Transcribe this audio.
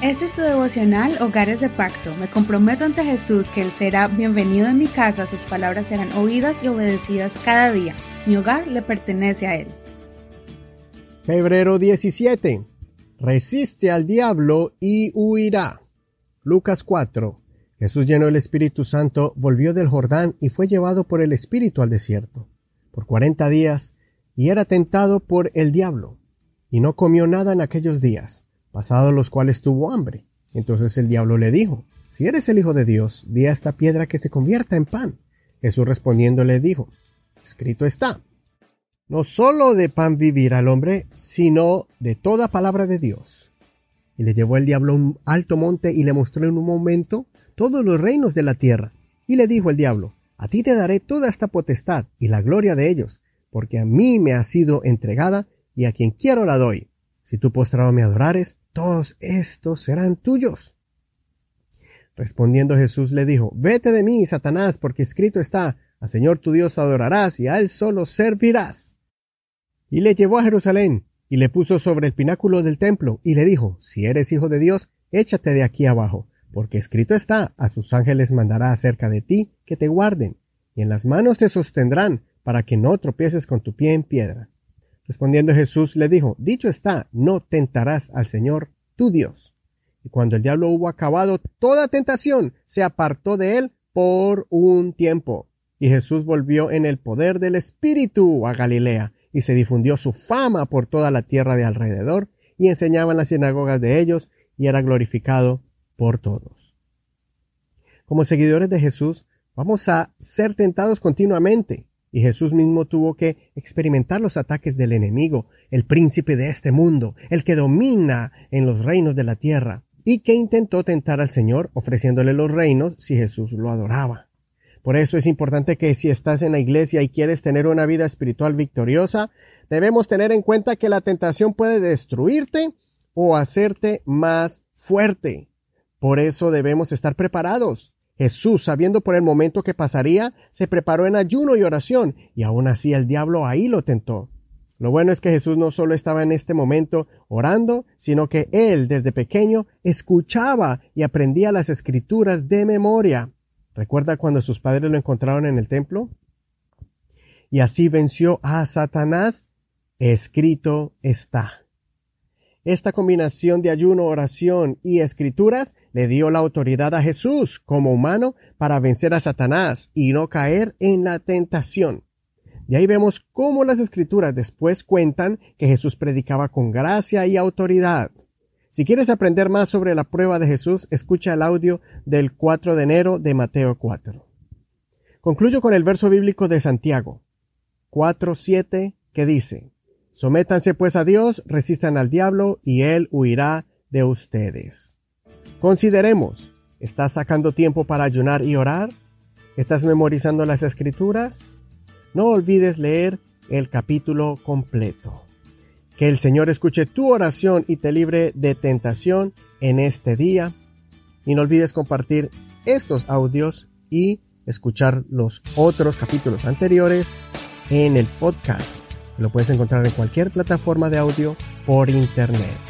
Este es tu devocional Hogares de Pacto. Me comprometo ante Jesús que Él será bienvenido en mi casa, sus palabras serán oídas y obedecidas cada día. Mi hogar le pertenece a Él. Febrero 17. Resiste al diablo y huirá. Lucas 4. Jesús lleno del Espíritu Santo volvió del Jordán y fue llevado por el Espíritu al desierto por cuarenta días y era tentado por el diablo y no comió nada en aquellos días pasados los cuales tuvo hambre. Entonces el diablo le dijo, Si eres el Hijo de Dios, di a esta piedra que se convierta en pan. Jesús respondiendo le dijo, Escrito está, no solo de pan vivir al hombre, sino de toda palabra de Dios. Y le llevó el diablo a un alto monte y le mostró en un momento todos los reinos de la tierra. Y le dijo el diablo, A ti te daré toda esta potestad y la gloria de ellos, porque a mí me ha sido entregada y a quien quiero la doy. Si tú postrado me adorares, todos estos serán tuyos. Respondiendo Jesús le dijo, Vete de mí, Satanás, porque escrito está, al Señor tu Dios adorarás y a Él solo servirás. Y le llevó a Jerusalén, y le puso sobre el pináculo del templo, y le dijo, Si eres hijo de Dios, échate de aquí abajo, porque escrito está, a sus ángeles mandará acerca de ti que te guarden, y en las manos te sostendrán, para que no tropieces con tu pie en piedra. Respondiendo Jesús le dijo, Dicho está, no tentarás al Señor tu Dios. Y cuando el diablo hubo acabado toda tentación, se apartó de él por un tiempo. Y Jesús volvió en el poder del Espíritu a Galilea, y se difundió su fama por toda la tierra de alrededor, y enseñaba en las sinagogas de ellos, y era glorificado por todos. Como seguidores de Jesús, vamos a ser tentados continuamente, y Jesús mismo tuvo que experimentar los ataques del enemigo, el príncipe de este mundo, el que domina en los reinos de la tierra, y que intentó tentar al Señor ofreciéndole los reinos si Jesús lo adoraba. Por eso es importante que si estás en la iglesia y quieres tener una vida espiritual victoriosa, debemos tener en cuenta que la tentación puede destruirte o hacerte más fuerte. Por eso debemos estar preparados. Jesús, sabiendo por el momento que pasaría, se preparó en ayuno y oración, y aún así el diablo ahí lo tentó. Lo bueno es que Jesús no solo estaba en este momento orando, sino que él desde pequeño escuchaba y aprendía las escrituras de memoria. ¿Recuerda cuando sus padres lo encontraron en el templo? Y así venció a Satanás. Escrito está. Esta combinación de ayuno, oración y escrituras le dio la autoridad a Jesús como humano para vencer a Satanás y no caer en la tentación. De ahí vemos cómo las escrituras después cuentan que Jesús predicaba con gracia y autoridad. Si quieres aprender más sobre la prueba de Jesús, escucha el audio del 4 de enero de Mateo 4. Concluyo con el verso bíblico de Santiago 4.7 que dice, Sométanse pues a Dios, resistan al diablo y él huirá de ustedes. Consideremos, ¿estás sacando tiempo para ayunar y orar? ¿Estás memorizando las escrituras? No olvides leer el capítulo completo. Que el Señor escuche tu oración y te libre de tentación en este día. Y no olvides compartir estos audios y escuchar los otros capítulos anteriores en el podcast lo puedes encontrar en cualquier plataforma de audio por internet.